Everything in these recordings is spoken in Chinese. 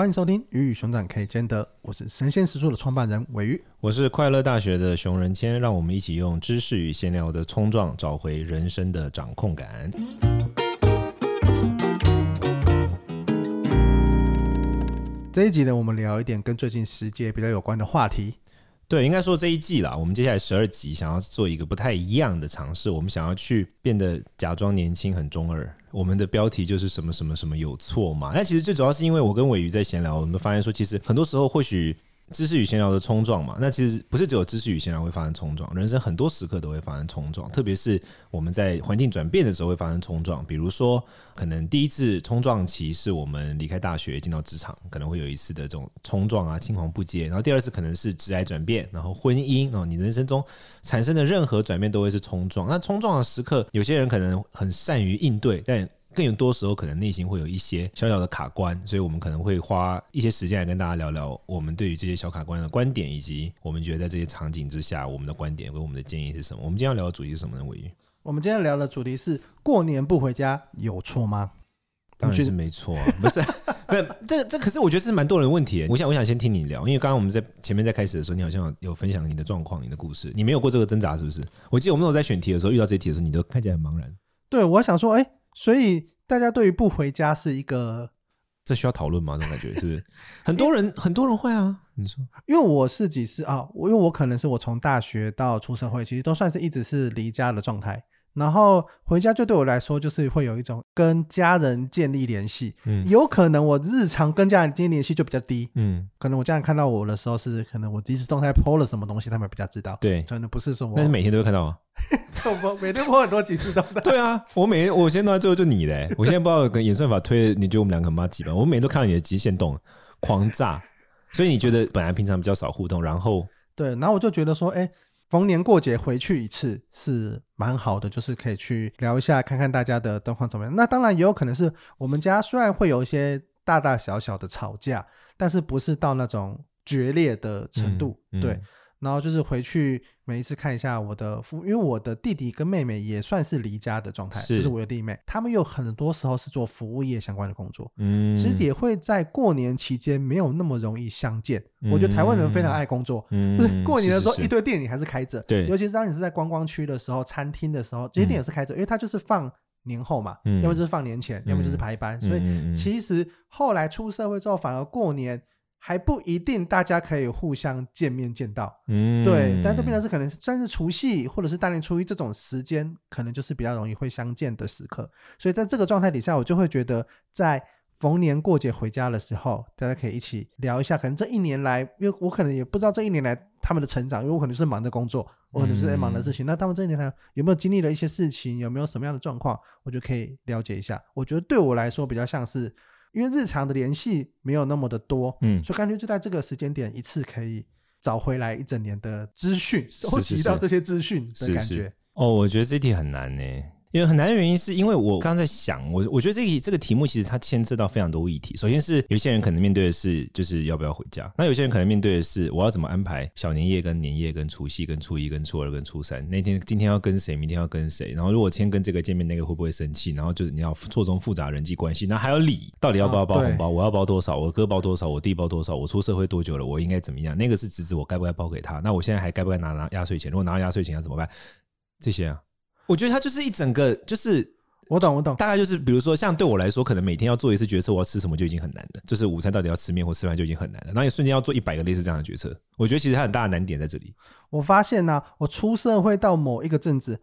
欢迎收听《鱼与熊掌可以兼得》，我是神仙食宿的创办人尾鱼，我是快乐大学的熊仁谦，让我们一起用知识与闲聊的冲撞，找回人生的掌控感。这一集呢，我们聊一点跟最近时界比较有关的话题。对，应该说这一季啦，我们接下来十二集想要做一个不太一样的尝试，我们想要去变得假装年轻，很中二。我们的标题就是什么什么什么有错嘛？那其实最主要是因为我跟伟鱼在闲聊，我们都发现说，其实很多时候或许。知识与闲聊的冲撞嘛，那其实不是只有知识与闲聊会发生冲撞，人生很多时刻都会发生冲撞，特别是我们在环境转变的时候会发生冲撞。比如说，可能第一次冲撞期是我们离开大学进到职场，可能会有一次的这种冲撞啊，青黄不接。然后第二次可能是职业转变，然后婚姻，然后你人生中产生的任何转变都会是冲撞。那冲撞的时刻，有些人可能很善于应对，但更有多时候，可能内心会有一些小小的卡关，所以我们可能会花一些时间来跟大家聊聊我们对于这些小卡关的观点，以及我们觉得在这些场景之下，我们的观点跟我们的建议是什么。我们今天要聊的主题是什么呢？鮪鱼，我们今天聊的主题是过年不回家有错吗？当然是没错，不是，不是，这这可是我觉得这是蛮多人的问题。我想，我想先听你聊，因为刚刚我们在前面在开始的时候，你好像有分享你的状况、你的故事，你没有过这个挣扎，是不是？我记得我们那时候在选题的时候，遇到这题的时候，你都看起来很茫然。对，我想说，哎、欸，所以。大家对于不回家是一个，这需要讨论吗？这种感觉是不是？很多人很多人会啊。你说，因为我自己是啊，我因为我可能是我从大学到出社会，其实都算是一直是离家的状态。然后回家就对我来说，就是会有一种跟家人建立联系。嗯，有可能我日常跟家人建立联系就比较低。嗯，可能我家人看到我的时候是，可能我即时动态 po 了什么东西，他们比较知道。对，可能不是说我，但是每天都会看到啊。我每天 po 很多即时动态。对啊，我每天我现在最后就你嘞，我现在不知道跟演算法推，你觉得我们两个很麻吉吧？我每天都看到你的极限动，狂炸。所以你觉得本来平常比较少互动，然后对，然后我就觉得说，哎。逢年过节回去一次是蛮好的，就是可以去聊一下，看看大家的状况怎么样。那当然也有可能是我们家虽然会有一些大大小小的吵架，但是不是到那种决裂的程度，嗯嗯、对。然后就是回去每一次看一下我的父，因为我的弟弟跟妹妹也算是离家的状态，是就是我的弟妹，他们有很多时候是做服务业相关的工作，嗯，其实也会在过年期间没有那么容易相见。嗯、我觉得台湾人非常爱工作，嗯，就是过年的时候一堆店里还是开着，对，尤其是当你是在观光区的时候，餐厅的时候，这些店也是开着，因为它就是放年后嘛，嗯、要么就是放年前，嗯、要么就是排班，所以其实后来出社会之后，反而过年。还不一定大家可以互相见面见到，嗯，对，但这边呢是可能算是除夕或者是大年初一这种时间，可能就是比较容易会相见的时刻。所以在这个状态底下，我就会觉得在逢年过节回家的时候，大家可以一起聊一下，可能这一年来，因为我可能也不知道这一年来他们的成长，因为我可能是忙着工作，我可能是在忙的事情。嗯、那他们这一年来有没有经历了一些事情，有没有什么样的状况，我就可以了解一下。我觉得对我来说比较像是。因为日常的联系没有那么的多，嗯，所以干脆就在这个时间点一次可以找回来一整年的资讯，收集到这些资讯的感觉。是是是。哦，我觉得这题很难呢。因为很难的原因是因为我刚刚在想，我我觉得这个这个题目其实它牵涉到非常多议题。首先是有些人可能面对的是就是要不要回家，那有些人可能面对的是我要怎么安排小年夜跟年夜跟除夕跟初一跟初二跟初三那天今天要跟谁，明天要跟谁，然后如果先跟这个见面，那个会不会生气？然后就是你要错综复杂人际关系，那还有礼，到底要不要包红包？我要包多少？我哥包多少？我弟包多少？我出社会多久了？我应该怎么样？那个是侄子，我该不该包给他？那我现在还该不该拿拿压岁钱？如果拿到压岁钱要怎么办？这些啊，我觉得他就是一整个就是。我懂，我懂，大概就是，比如说，像对我来说，可能每天要做一次决策，我要吃什么就已经很难了。就是午餐到底要吃面或吃饭就已经很难了，然后你瞬间要做一百个类似这样的决策，我觉得其实它很大的难点在这里。我发现呢、啊，我出社会到某一个阵子，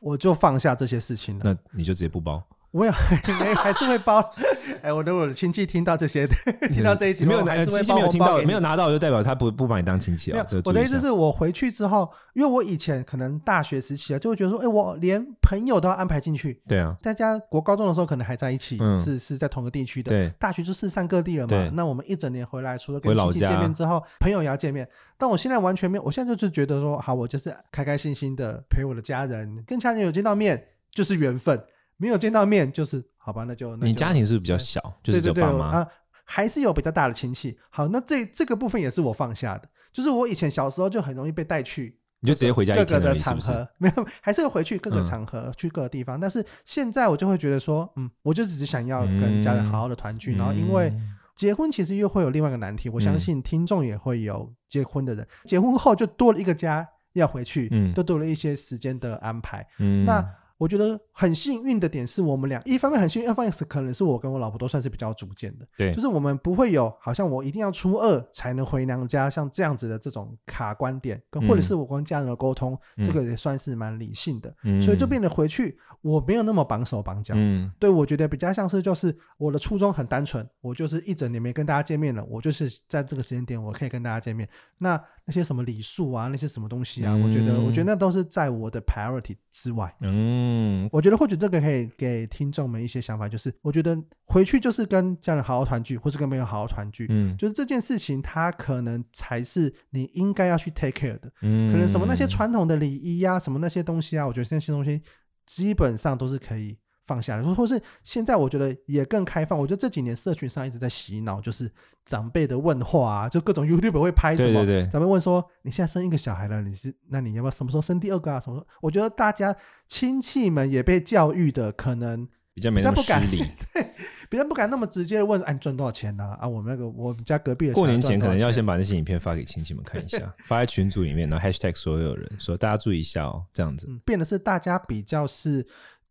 我就放下这些事情了。那你就直接不包？我有，没还是会包。哎，我的我的亲戚听到这些，听到这一集没有拿，亲戚没有听到，没有拿到，就代表他不不把你当亲戚啊。我的意思是我回去之后，因为我以前可能大学时期啊，就会觉得说，哎，我连朋友都要安排进去。对啊，大家国高中的时候可能还在一起，是是在同个地区的。对，大学就四散各地了嘛。那我们一整年回来，除了跟亲戚见面之后，朋友也要见面。但我现在完全没有，我现在就是觉得说，好，我就是开开心心的陪我的家人，跟家人有见到面就是缘分。没有见到面，就是好吧，那就，你家庭是不是比较小？就是爸妈啊，还是有比较大的亲戚。好，那这这个部分也是我放下的，就是我以前小时候就很容易被带去，你就直接回家各个的场合，没有，还是会回去各个场合，嗯、去各个地方。但是现在我就会觉得说，嗯，我就只是想要跟家人好好的团聚，嗯、然后因为结婚其实又会有另外一个难题，我相信听众也会有结婚的人，嗯、结婚后就多了一个家要回去，嗯，都多了一些时间的安排，嗯，那。我觉得很幸运的点是我们俩一方面很幸运，二方面是可能是我跟我老婆都算是比较主见的，对，就是我们不会有好像我一定要初二才能回娘家，像这样子的这种卡观点，跟或者是我跟家人的沟通，嗯、这个也算是蛮理性的，嗯、所以就变得回去我没有那么绑手绑脚，嗯，对，我觉得比较像是就是我的初衷很单纯，我就是一整年没跟大家见面了，我就是在这个时间点我可以跟大家见面，那。那些什么礼数啊，那些什么东西啊，嗯、我觉得，我觉得那都是在我的 priority 之外。嗯，我觉得或许这个可以给听众们一些想法，就是我觉得回去就是跟家人好好团聚，或是跟朋友好好团聚。嗯，就是这件事情，它可能才是你应该要去 take care 的。嗯，可能什么那些传统的礼仪呀，什么那些东西啊，我觉得那些东西基本上都是可以。放下来，或或是现在，我觉得也更开放。我觉得这几年社群上一直在洗脑，就是长辈的问话啊，就各种 YouTube 会拍什么，对对对，长辈问说：“你现在生一个小孩了，你是那你要不要什么时候生第二个啊？什么？”我觉得大家亲戚们也被教育的可能比较没那么失礼，对，比较不敢那么直接的问：“哎，你赚多少钱呢？”啊，我们那个我们家隔壁的过年前可能要先把那些影片发给亲戚们看一下，发在群组里面，然后 Hashtag 所有人说大家注意一下哦，这样子，嗯，变的是大家比较是。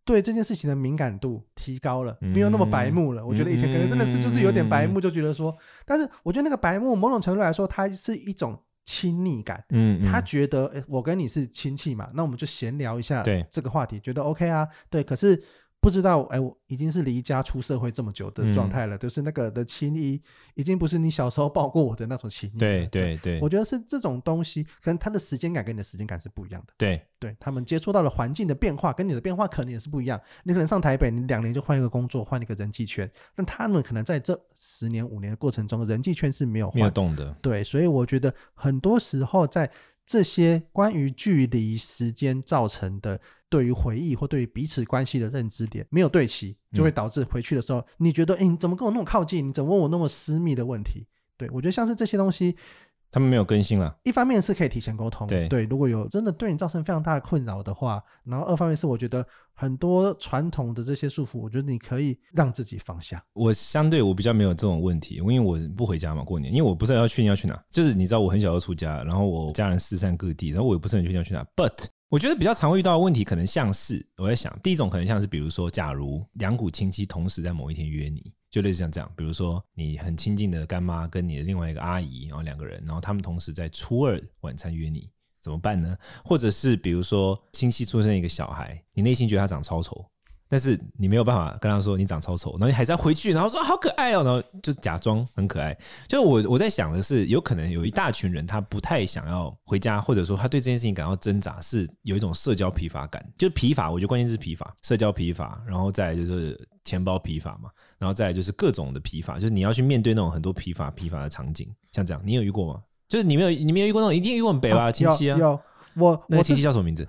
对这件事情的敏感度提高了，没有那么白目了。嗯、我觉得以前可能真的是就是有点白目，就觉得说，嗯、但是我觉得那个白目某种程度来说，它是一种亲昵感。嗯，他觉得，诶，我跟你是亲戚嘛，那我们就闲聊一下这个话题，对觉得 OK 啊。对，可是。不知道，哎，我已经是离家出社会这么久的状态了，嗯、就是那个的亲昵，已经不是你小时候抱过我的那种亲昵。对对对，我觉得是这种东西，可能他的时间感跟你的时间感是不一样的。对对，他们接触到的环境的变化跟你的变化可能也是不一样。你可能上台北，你两年就换一个工作，换一个人际圈，但他们可能在这十年五年的过程中，人际圈是没有换没有动的。对，所以我觉得很多时候在这些关于距离时间造成的。对于回忆或对于彼此关系的认知点没有对齐，就会导致回去的时候，嗯、你觉得，哎，你怎么跟我那么靠近？你怎么问我那么私密的问题？对，我觉得像是这些东西，他们没有更新了。一方面是可以提前沟通，对对，如果有真的对你造成非常大的困扰的话，然后二方面是我觉得很多传统的这些束缚，我觉得你可以让自己放下。我相对我比较没有这种问题，因为我不回家嘛，过年，因为我不知道要去你要去哪，就是你知道我很小就出家，然后我家人四散各地，然后我也不是很确定要去哪，but。我觉得比较常会遇到的问题，可能像是我在想，第一种可能像是，比如说，假如两股亲戚同时在某一天约你，就类似像这样，比如说你很亲近的干妈跟你的另外一个阿姨，然后两个人，然后他们同时在初二晚餐约你，怎么办呢？或者是比如说亲戚出生一个小孩，你内心觉得他长超丑。但是你没有办法跟他说你长超丑，然后你还是要回去，然后说好可爱哦，然后就假装很可爱。就我我在想的是，有可能有一大群人他不太想要回家，或者说他对这件事情感到挣扎，是有一种社交疲乏感。就疲乏，我觉得关键是疲乏，社交疲乏，然后再就是钱包疲乏嘛，然后再就是各种的疲乏，就是你要去面对那种很多疲乏疲乏的场景，像这样，你有遇过吗？就是你没有你没有遇过那种，一定遇过很北吧亲戚啊？有，有我那个亲戚叫什么名字？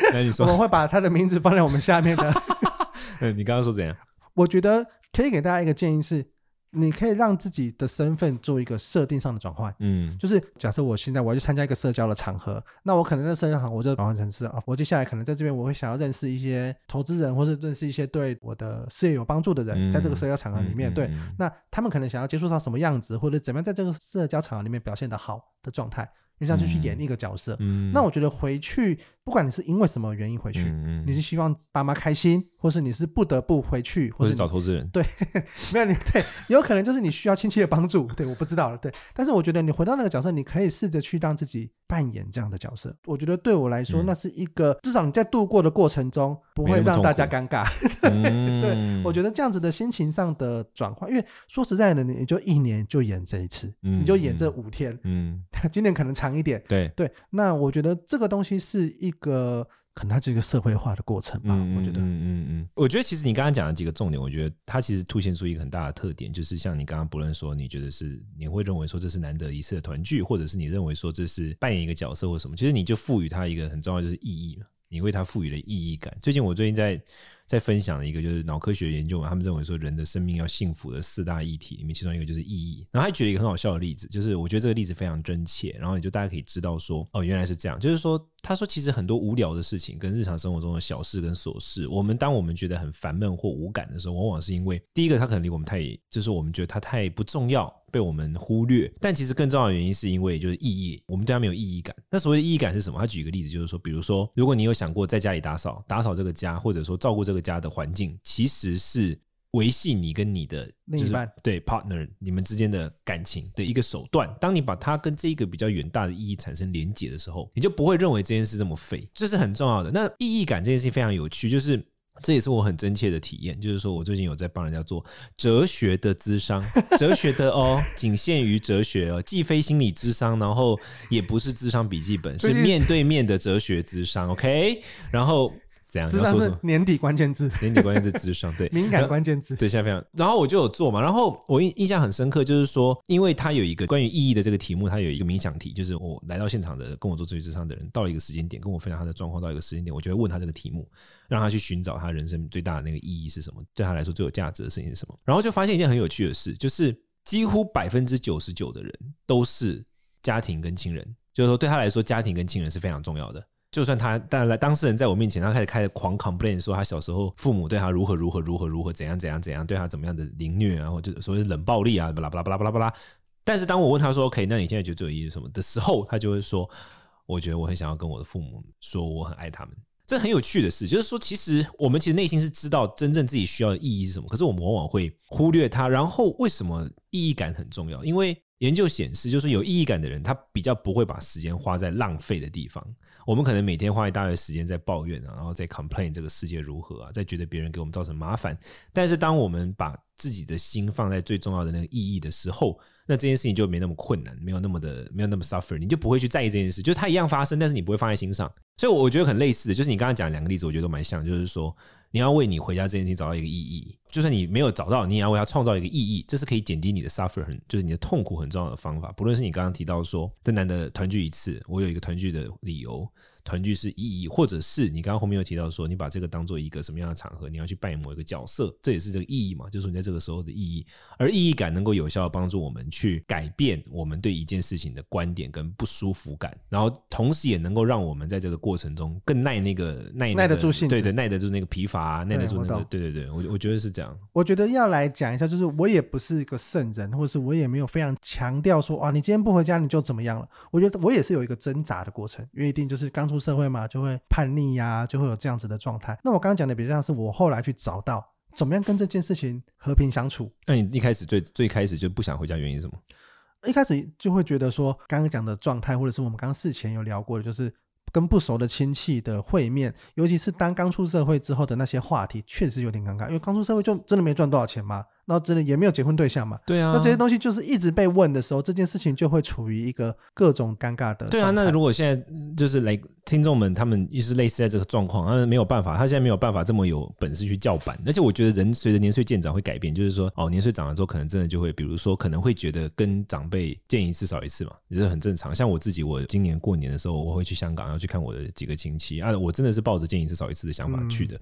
那你说，我们会把他的名字放在我们下面的。嗯，你刚刚说怎样？我觉得可以给大家一个建议是，你可以让自己的身份做一个设定上的转换。嗯，就是假设我现在我要去参加一个社交的场合，那我可能在社交场合，我就转换成是啊，我接下来可能在这边我会想要认识一些投资人，或是认识一些对我的事业有帮助的人，在这个社交场合里面，对，那他们可能想要接触到什么样子，或者怎么样在这个社交场合里面表现的好的状态。就像是去演一个角色，嗯，那我觉得回去，不管你是因为什么原因回去，嗯，你是希望爸妈开心，或是你是不得不回去，或是找投资人，对，没有你 对，有可能就是你需要亲戚的帮助，对，我不知道了，对，但是我觉得你回到那个角色，你可以试着去让自己扮演这样的角色，我觉得对我来说，那是一个至少你在度过的过程中不会让大家尴尬，对，对，我觉得这样子的心情上的转换，因为说实在的，你就一年就演这一次，你就演这五天，嗯，今年可能。长一点，对。对，那我觉得这个东西是一个，可能它是一个社会化的过程吧。嗯、我觉得，嗯嗯嗯，我觉得其实你刚刚讲的几个重点，我觉得它其实凸显出一个很大的特点，就是像你刚刚不论说，你觉得是你会认为说这是难得一次的团聚，或者是你认为说这是扮演一个角色或什么，其实你就赋予它一个很重要就是意义嘛。你为它赋予了意义感。最近我最近在。在分享的一个就是脑科学研究嘛，他们认为说人的生命要幸福的四大议题里面，其中一个就是意义。然后还举了一个很好笑的例子，就是我觉得这个例子非常真切，然后也就大家可以知道说，哦，原来是这样，就是说。他说：“其实很多无聊的事情，跟日常生活中的小事跟琐事，我们当我们觉得很烦闷或无感的时候，往往是因为第一个，他可能离我们太，就是我们觉得他太不重要，被我们忽略。但其实更重要的原因，是因为就是意义，我们对它没有意义感。那所谓的意义感是什么？他举一个例子，就是说，比如说，如果你有想过在家里打扫，打扫这个家，或者说照顾这个家的环境，其实是。”维系你跟你的另一半对 partner 你们之间的感情的一个手段。当你把它跟这一个比较远大的意义产生连结的时候，你就不会认为这件事这么废，这是很重要的。那意义感这件事情非常有趣，就是这也是我很真切的体验。就是说我最近有在帮人家做哲学的咨商，哲学的哦，仅限于哲学哦，既非心理智商，然后也不是智商笔记本，是面对面的哲学智商。OK，然后。这样，咨商是年底关键字，年底关键字智商，对，敏感关键字，对，现在非常。然后我就有做嘛，然后我印印象很深刻，就是说，因为他有一个关于意义的这个题目，他有一个冥想题，就是我来到现场的跟我做咨询智商的人，到了一个时间点，跟我分享他的状况，到一个时间点，我就会问他这个题目，让他去寻找他人生最大的那个意义是什么，对他来说最有价值的事情是什么。然后就发现一件很有趣的事，就是几乎百分之九十九的人都是家庭跟亲人，就是说对他来说，家庭跟亲人是非常重要的。就算他，当然当事人在我面前，他开始开始狂 complain 说他小时候父母对他如何如何如何如何怎样怎样怎样，对他怎么样的凌虐啊，或者所谓冷暴力啊，巴拉巴拉巴拉巴拉巴拉。但是当我问他说 OK，那你现在觉得最有意义是什么的时候，他就会说，我觉得我很想要跟我的父母说我很爱他们。这很有趣的事，就是说，其实我们其实内心是知道真正自己需要的意义是什么，可是我们往往会忽略它。然后为什么意义感很重要？因为研究显示，就是有意义感的人，他比较不会把时间花在浪费的地方。我们可能每天花一大堆时间在抱怨啊，然后在 complain 这个世界如何啊，在觉得别人给我们造成麻烦。但是当我们把自己的心放在最重要的那个意义的时候，那这件事情就没那么困难，没有那么的，没有那么 suffer，你就不会去在意这件事，就是它一样发生，但是你不会放在心上。所以我觉得很类似的，就是你刚刚讲两个例子，我觉得都蛮像，就是说。你要为你回家这件事情找到一个意义，就算你没有找到，你也要为它创造一个意义，这是可以减低你的 suffer 很，就是你的痛苦很重要的方法。不论是你刚刚提到说，真难得团聚一次，我有一个团聚的理由。团聚是意义，或者是你刚刚后面又提到说，你把这个当做一个什么样的场合，你要去扮演某一个角色，这也是这个意义嘛？就是说你在这个时候的意义，而意义感能够有效的帮助我们去改变我们对一件事情的观点跟不舒服感，然后同时也能够让我们在这个过程中更耐那个耐、那个、耐得住性，对对，耐得住那个疲乏、啊，耐得住那个，对对对，我我觉得是这样。我觉得要来讲一下，就是我也不是一个圣人，或者是我也没有非常强调说，啊，你今天不回家你就怎么样了？我觉得我也是有一个挣扎的过程，因为一定就是刚出社会嘛，就会。叛逆呀、啊，就会有这样子的状态。那我刚刚讲的比较像是我后来去找到怎么样跟这件事情和平相处。那你一开始最最开始就不想回家，原因是什么？一开始就会觉得说，刚刚讲的状态，或者是我们刚刚事前有聊过的，就是跟不熟的亲戚的会面，尤其是当刚出社会之后的那些话题，确实有点尴尬。因为刚出社会就真的没赚多少钱嘛。然后真的也没有结婚对象嘛？对啊。那这些东西就是一直被问的时候，这件事情就会处于一个各种尴尬的。对啊。那如果现在就是来听众们，他们也是类似在这个状况，他没有办法，他现在没有办法这么有本事去叫板。而且我觉得人随着年岁渐长会改变，就是说哦，年岁长了之后，可能真的就会，比如说可能会觉得跟长辈见一次少一次嘛，也是很正常。像我自己，我今年过年的时候，我会去香港，然后去看我的几个亲戚啊，我真的是抱着见一次少一次的想法去的。嗯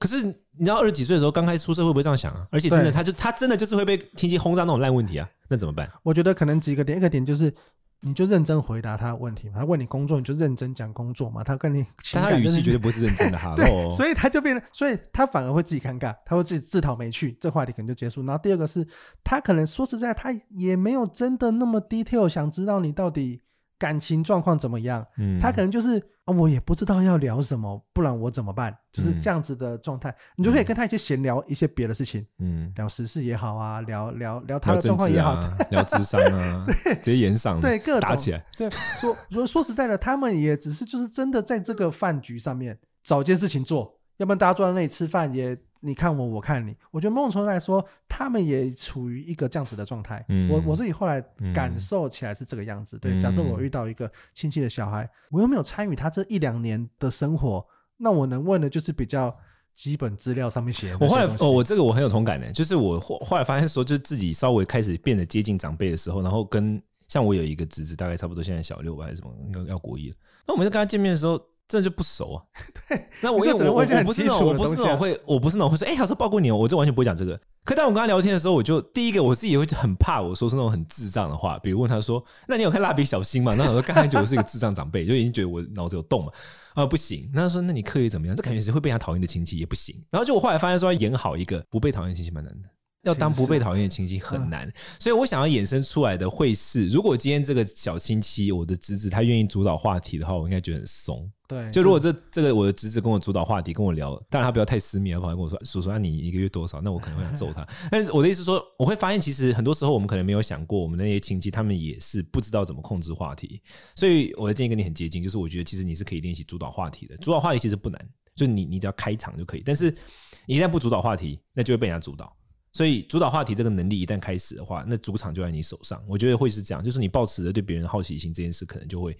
可是你知道二十几岁的时候刚开始出社会会不会这样想啊？而且真的，他就他真的就是会被亲戚轰炸那种烂问题啊，那怎么办？我觉得可能几个点，一个点就是你就认真回答他的问题嘛。他问你工作，你就认真讲工作嘛。他跟你，但他语气绝对不是认真的 哈。对，所以他就变得，所以他反而会自己尴尬，他会自己自讨没趣，这话题可能就结束。然后第二个是他可能说实在，他也没有真的那么 detail 想知道你到底感情状况怎么样。嗯，他可能就是。我也不知道要聊什么，不然我怎么办？就是这样子的状态，嗯、你就可以跟他一起闲聊一些别的事情，嗯，聊时事也好啊，聊聊聊他的状况也好，聊智商啊，对，直接演上，对，各种打起来，对，说说说实在的，他们也只是就是真的在这个饭局上面找件事情做，要不然大家坐在那里吃饭也。你看我，我看你，我觉得某种程度来说，他们也处于一个这样子的状态。嗯、我我自己后来感受起来是这个样子。嗯、对，假设我遇到一个亲戚的小孩，我又没有参与他这一两年的生活，那我能问的就是比较基本资料上面写的。我后来哦，我这个我很有同感的，就是我后后来发现说，就是自己稍微开始变得接近长辈的时候，然后跟像我有一个侄子，大概差不多现在小六吧还是什么，要要国一了。那我们在跟他见面的时候。这就不熟啊。对，那我因为我我不是那种我不是那种会我不是那种会说哎，小时候抱过你，我就完全不会讲这个。可当我跟他聊天的时候，我就第一个我自己会很怕我说是那种很智障的话，比如问他说：“那你有看蜡笔小新吗？”那我说：“刚才觉得我是一个智障长辈，就已经觉得我脑子有洞嘛。”啊，不行。那他说：“那你刻意怎么样？”这感觉是会被他讨厌的亲戚也不行。然后就我后来发现说，要演好一个不被讨厌的亲戚蛮难的。要当不被讨厌的亲戚很难，所以我想要衍生出来的会是，如果今天这个小亲戚，我的侄子他愿意主导话题的话，我应该觉得很松。对，就如果这这个我的侄子跟我主导话题，跟我聊，当然他不要太私密，他跑来跟我说：“叔叔，那你一个月多少？”那我可能会想揍他。但是我的意思说，我会发现其实很多时候我们可能没有想过，我们那些亲戚他们也是不知道怎么控制话题。所以我的建议跟你很接近，就是我觉得其实你是可以练习主导话题的。主导话题其实不难，就你你只要开场就可以。但是一旦不主导话题，那就会被人家主导。所以主导话题这个能力一旦开始的话，那主场就在你手上。我觉得会是这样，就是你保持着对别人的好奇心这件事，可能就会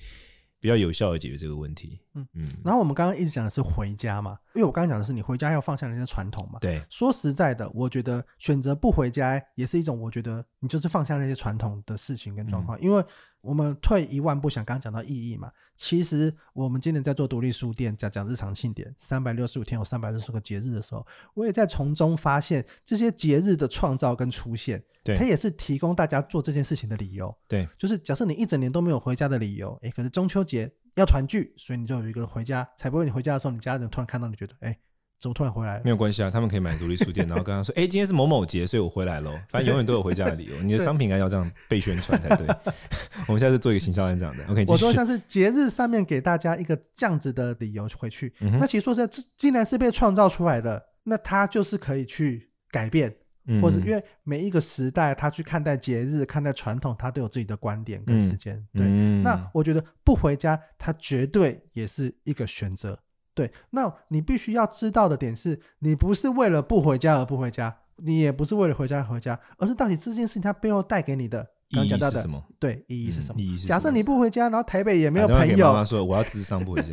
比较有效的解决这个问题。嗯嗯。然后我们刚刚一直讲的是回家嘛，因为我刚刚讲的是你回家要放下那些传统嘛。对。说实在的，我觉得选择不回家也是一种，我觉得你就是放下那些传统的事情跟状况，嗯、因为。我们退一万步想，刚刚讲到意义嘛，其实我们今年在做独立书店，讲讲日常庆典，三百六十五天有三百六十个节日的时候，我也在从中发现这些节日的创造跟出现，对，它也是提供大家做这件事情的理由。对，就是假设你一整年都没有回家的理由，诶，可是中秋节要团聚，所以你就有一个回家，才不会你回家的时候，你家人突然看到你觉得，诶。怎么突然回来了？没有关系啊，他们可以买独立书店，然后跟他说：“哎、欸，今天是某某节，所以我回来了。”反正永远都有回家的理由。你的商品应该要这样被宣传才对。我们下次做一个行销案这样的。OK，我说像是节日上面给大家一个这样子的理由回去。嗯、那其实说实在，这既然是被创造出来的，那它就是可以去改变，嗯、或是因为每一个时代，他去看待节日、看待传统，他都有自己的观点跟时间。嗯、对、嗯，那我觉得不回家，他绝对也是一个选择。对，那你必须要知道的点是，你不是为了不回家而不回家，你也不是为了回家而回家，而是到底这件事情它背后带给你的刚刚讲到的意义是什么？对，意义是什么？假设你不回家，然后台北也没有朋友，妈妈说我要智商不回家，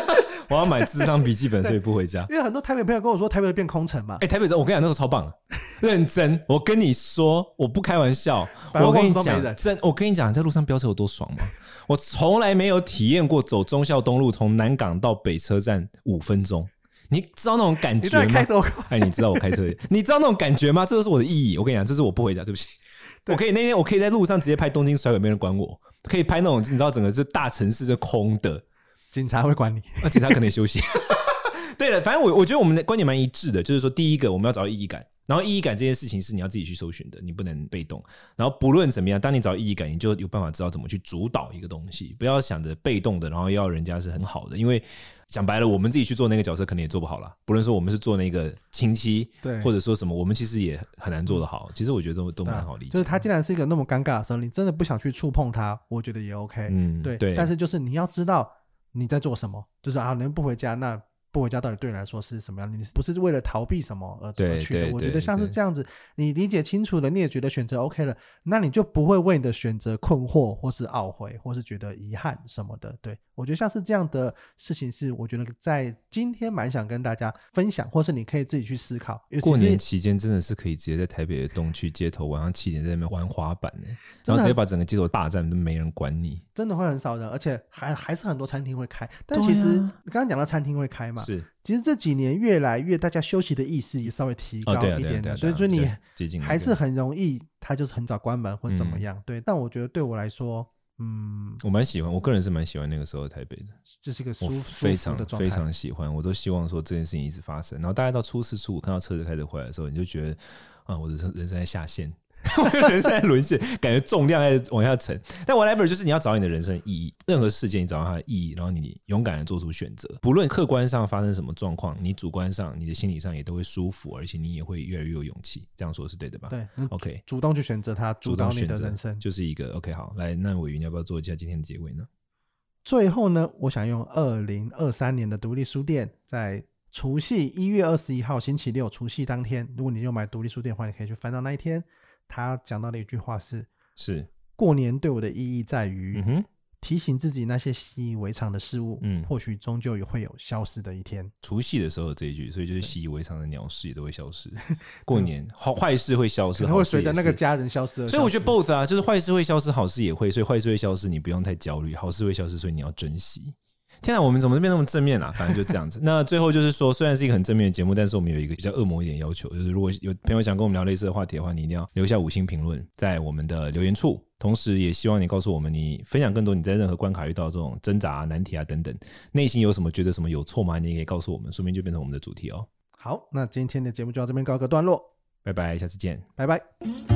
我要买智商笔记本，所以不回家。因为很多台北朋友跟我说，台北变空城嘛。哎，台北人，我跟你讲，那时候超棒，认真。我跟你说，我不开玩笑，我跟你讲，真，我跟你讲，在路上飙车有多爽吗？我从来没有体验过走忠孝东路从南港到北车站五分钟，你知道那种感觉吗？哎，你知道我开车，你知道那种感觉吗？这就是我的意义。我跟你讲，这是我不回家，对不起。我可以那天我可以在路上直接拍东京甩尾，没人管我。可以拍那种你知道整个这大城市是空的，警察会管你，那警察可能休息。对了，反正我我觉得我们的观点蛮一致的，就是说第一个我们要找到意义感。然后意义感这件事情是你要自己去搜寻的，你不能被动。然后不论怎么样，当你找到意义感，你就有办法知道怎么去主导一个东西。不要想着被动的，然后要人家是很好的，因为讲白了，我们自己去做那个角色，可能也做不好了。不论说我们是做那个亲戚，对，或者说什么，我们其实也很难做得好。其实我觉得都都蛮好理解。就是他既然是一个那么尴尬的时候，你真的不想去触碰他，我觉得也 OK。嗯，对对。但是就是你要知道你在做什么，就是啊，能不回家那。不回家到底对你来说是什么样？你不是为了逃避什么而而去的？我觉得像是这样子，你理解清楚了，你也觉得选择 OK 了，那你就不会为你的选择困惑，或是懊悔，或是觉得遗憾什么的。对，我觉得像是这样的事情，是我觉得在今天蛮想跟大家分享，或是你可以自己去思考。过年期间真的是可以直接在台北的东区街头晚上七点在那边玩滑板呢，然后直接把整个街头霸占，都没人管你，真的会很少人，而且还还是很多餐厅会开。但其实你刚刚讲到餐厅会开嘛？是，其实这几年越来越，大家休息的意识也稍微提高一点的，所以说你还是很容易，他就是很早关门或怎么样。对，但我觉得对我来说，嗯，我蛮喜欢，我个人是蛮喜欢那个时候的台北的，这是一个舒非常非常喜欢，我都希望说这件事情一直发生。然后大概到初四初五看到车子开始回来的时候，你就觉得啊，我的人人生在下线。人生在沦陷，感觉重量在往下沉。但 whatever，就是你要找你的人生意义。任何事件，你找到它的意义，然后你勇敢的做出选择。不论客观上发生什么状况，你主观上、你的心理上也都会舒服，而且你也会越来越有勇气。这样说是对的吧？对，OK，主动去选择它，主导你的人生，就是一个 OK。好，来，那伟云，你要不要做一下今天的结尾呢？最后呢，我想用二零二三年的独立书店，在除夕一月二十一号星期六，除夕当天，如果你就买独立书店的话，你可以去翻到那一天。他讲到的一句话是：是过年对我的意义在于提醒自己那些习以为常的事物，嗯，或许终究也会有消失的一天。除夕的时候这一句，所以就是习以为常的鸟事也都会消失。过年好坏事会消失，会随着那个家人消失，消失。所以我觉得 both 啊，就是坏事会消失，好事也会。所以坏事会消失，你不用太焦虑；好事会消失，所以你要珍惜。天哪，我们怎么变那么正面啊？反正就这样子。那最后就是说，虽然是一个很正面的节目，但是我们有一个比较恶魔一点要求，就是如果有朋友想跟我们聊类似的话题的话，你一定要留下五星评论在我们的留言处。同时，也希望你告诉我们，你分享更多你在任何关卡遇到这种挣扎啊、难题啊等等，内心有什么觉得什么有错吗？你也可以告诉我们，说不定就变成我们的主题哦。好，那今天的节目就到这边告一个段落，拜拜，下次见，拜拜。